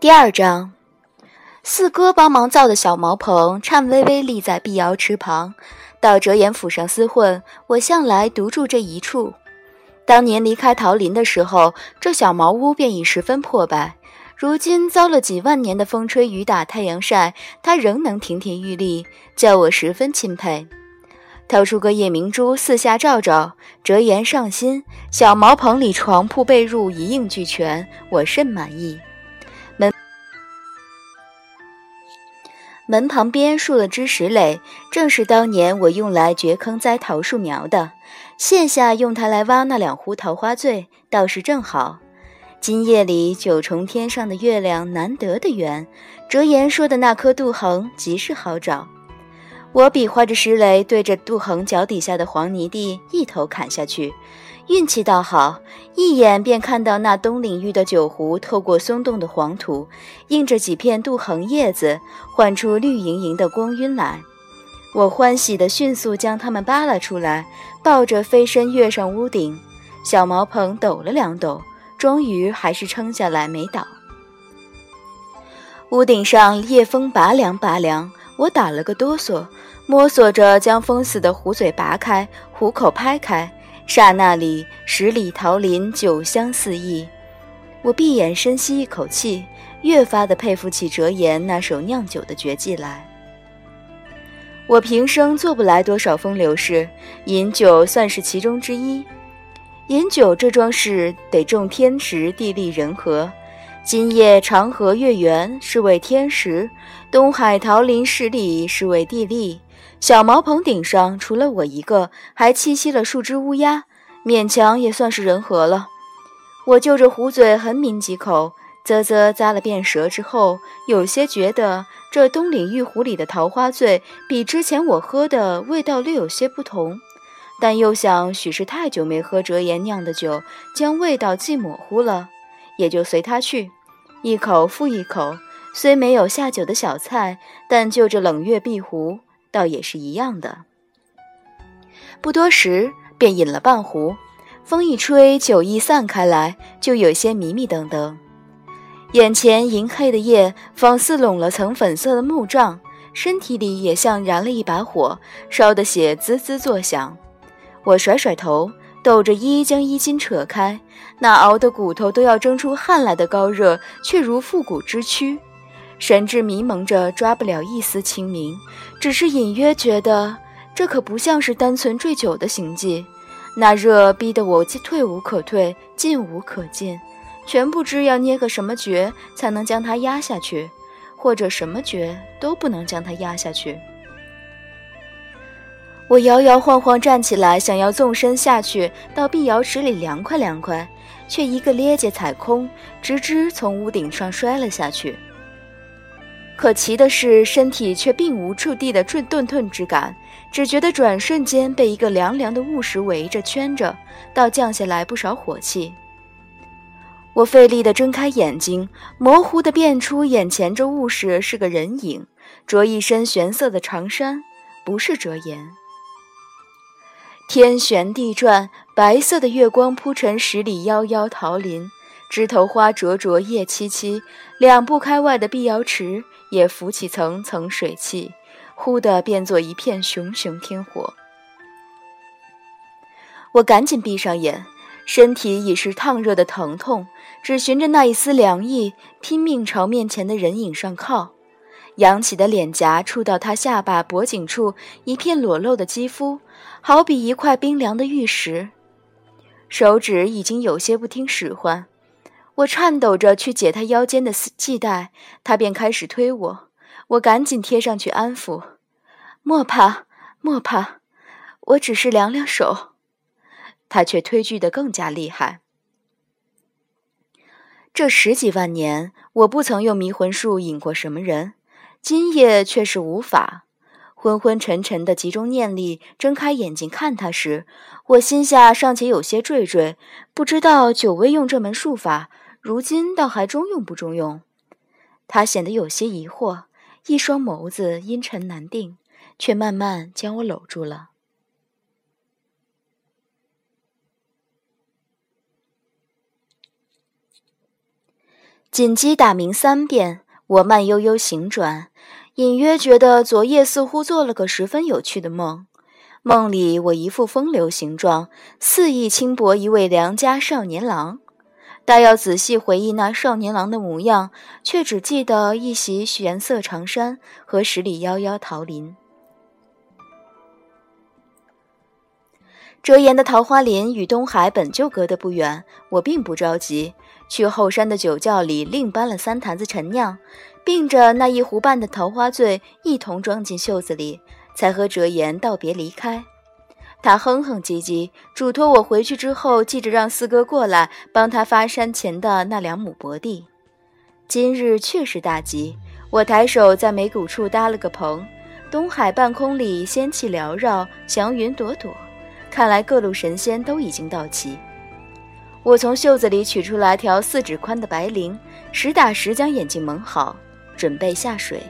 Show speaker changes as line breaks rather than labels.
第二章，四哥帮忙造的小茅棚颤巍巍立在碧瑶池旁。到折颜府上厮混，我向来独住这一处。当年离开桃林的时候，这小茅屋便已十分破败。如今遭了几万年的风吹雨打、太阳晒，它仍能亭亭玉立，叫我十分钦佩。掏出个夜明珠，四下照照，折颜上心。小茅棚里床铺被褥一应俱全，我甚满意。门旁边竖了枝石垒，正是当年我用来掘坑栽桃树苗的。现下用它来挖那两壶桃花醉，倒是正好。今夜里九重天上的月亮难得的圆，折颜说的那颗杜衡极是好找。我比划着石垒，对着杜衡脚底下的黄泥地一头砍下去。运气倒好，一眼便看到那东领域的酒壶透过松动的黄土，映着几片杜衡叶子，唤出绿莹莹的光晕来。我欢喜地迅速将它们扒拉出来，抱着飞身跃上屋顶。小茅棚抖了两抖，终于还是撑下来没倒。屋顶上夜风拔凉拔凉，我打了个哆嗦，摸索着将封死的壶嘴拔开，壶口拍开。刹那里，十里桃林酒香四溢。我闭眼深吸一口气，越发的佩服起折颜那手酿酒的绝技来。我平生做不来多少风流事，饮酒算是其中之一。饮酒这桩事得重天时地利人和。今夜长河月圆是为天时，东海桃林十里是为地利。小茅棚顶上，除了我一个，还栖息了数只乌鸦，勉强也算是人和了。我就着壶嘴狠抿几口，啧啧咂了遍舌之后，有些觉得这东岭玉壶里的桃花醉比之前我喝的味道略有些不同，但又想许是太久没喝折颜酿的酒，将味道记模糊了，也就随他去，一口复一口。虽没有下酒的小菜，但就着冷月碧壶。倒也是一样的。不多时，便饮了半壶。风一吹，酒意散开来，就有些迷迷瞪瞪。眼前银黑的夜，仿似拢了层粉色的幕帐，身体里也像燃了一把火，烧得血滋滋作响。我甩甩头，抖着衣将衣襟扯开，那熬得骨头都要蒸出汗来的高热，却如复古之躯。神志迷蒙着，抓不了一丝清明，只是隐约觉得这可不像是单纯醉酒的行迹。那热逼得我退无可退，进无可进，全不知要捏个什么诀才能将它压下去，或者什么诀都不能将它压下去。我摇摇晃晃站起来，想要纵身下去到碧瑶池里凉快凉快，却一个趔趄踩空，直直从屋顶上摔了下去。可奇的是，身体却并无触地的顿顿顿之感，只觉得转瞬间被一个凉凉的雾石围着圈着，倒降下来不少火气。我费力地睁开眼睛，模糊地辨出眼前这雾石是个人影，着一身玄色的长衫，不是折颜。天旋地转，白色的月光铺成十里夭夭桃林，枝头花灼灼，叶萋萋，两步开外的碧瑶池。也浮起层层水汽，忽地变作一片熊熊天火。我赶紧闭上眼，身体已是烫热的疼痛，只寻着那一丝凉意，拼命朝面前的人影上靠。扬起的脸颊触到他下巴脖颈处一片裸露的肌肤，好比一块冰凉的玉石。手指已经有些不听使唤。我颤抖着去解他腰间的系带，他便开始推我，我赶紧贴上去安抚。莫怕，莫怕，我只是凉凉手。他却推拒得更加厉害。这十几万年，我不曾用迷魂术引过什么人，今夜却是无法。昏昏沉沉的集中念力，睁开眼睛看他时，我心下尚且有些惴惴，不知道久未用这门术法。如今倒还中用不中用？他显得有些疑惑，一双眸子阴沉难定，却慢慢将我搂住了。锦鸡打鸣三遍，我慢悠悠行转，隐约觉得昨夜似乎做了个十分有趣的梦。梦里我一副风流形状，肆意轻薄一位良家少年郎。但要仔细回忆那少年郎的模样，却只记得一袭玄色长衫和十里夭夭桃林。折颜的桃花林与东海本就隔得不远，我并不着急。去后山的酒窖里另搬了三坛子陈酿，并着那一壶半的桃花醉一同装进袖子里，才和折颜道别离开。他哼哼唧唧，嘱托我回去之后记着让四哥过来帮他发山前的那两亩薄地。今日确实大吉，我抬手在眉骨处搭了个棚，东海半空里仙气缭绕，祥云朵朵，看来各路神仙都已经到齐。我从袖子里取出来条四指宽的白绫，实打实将眼睛蒙好，准备下水。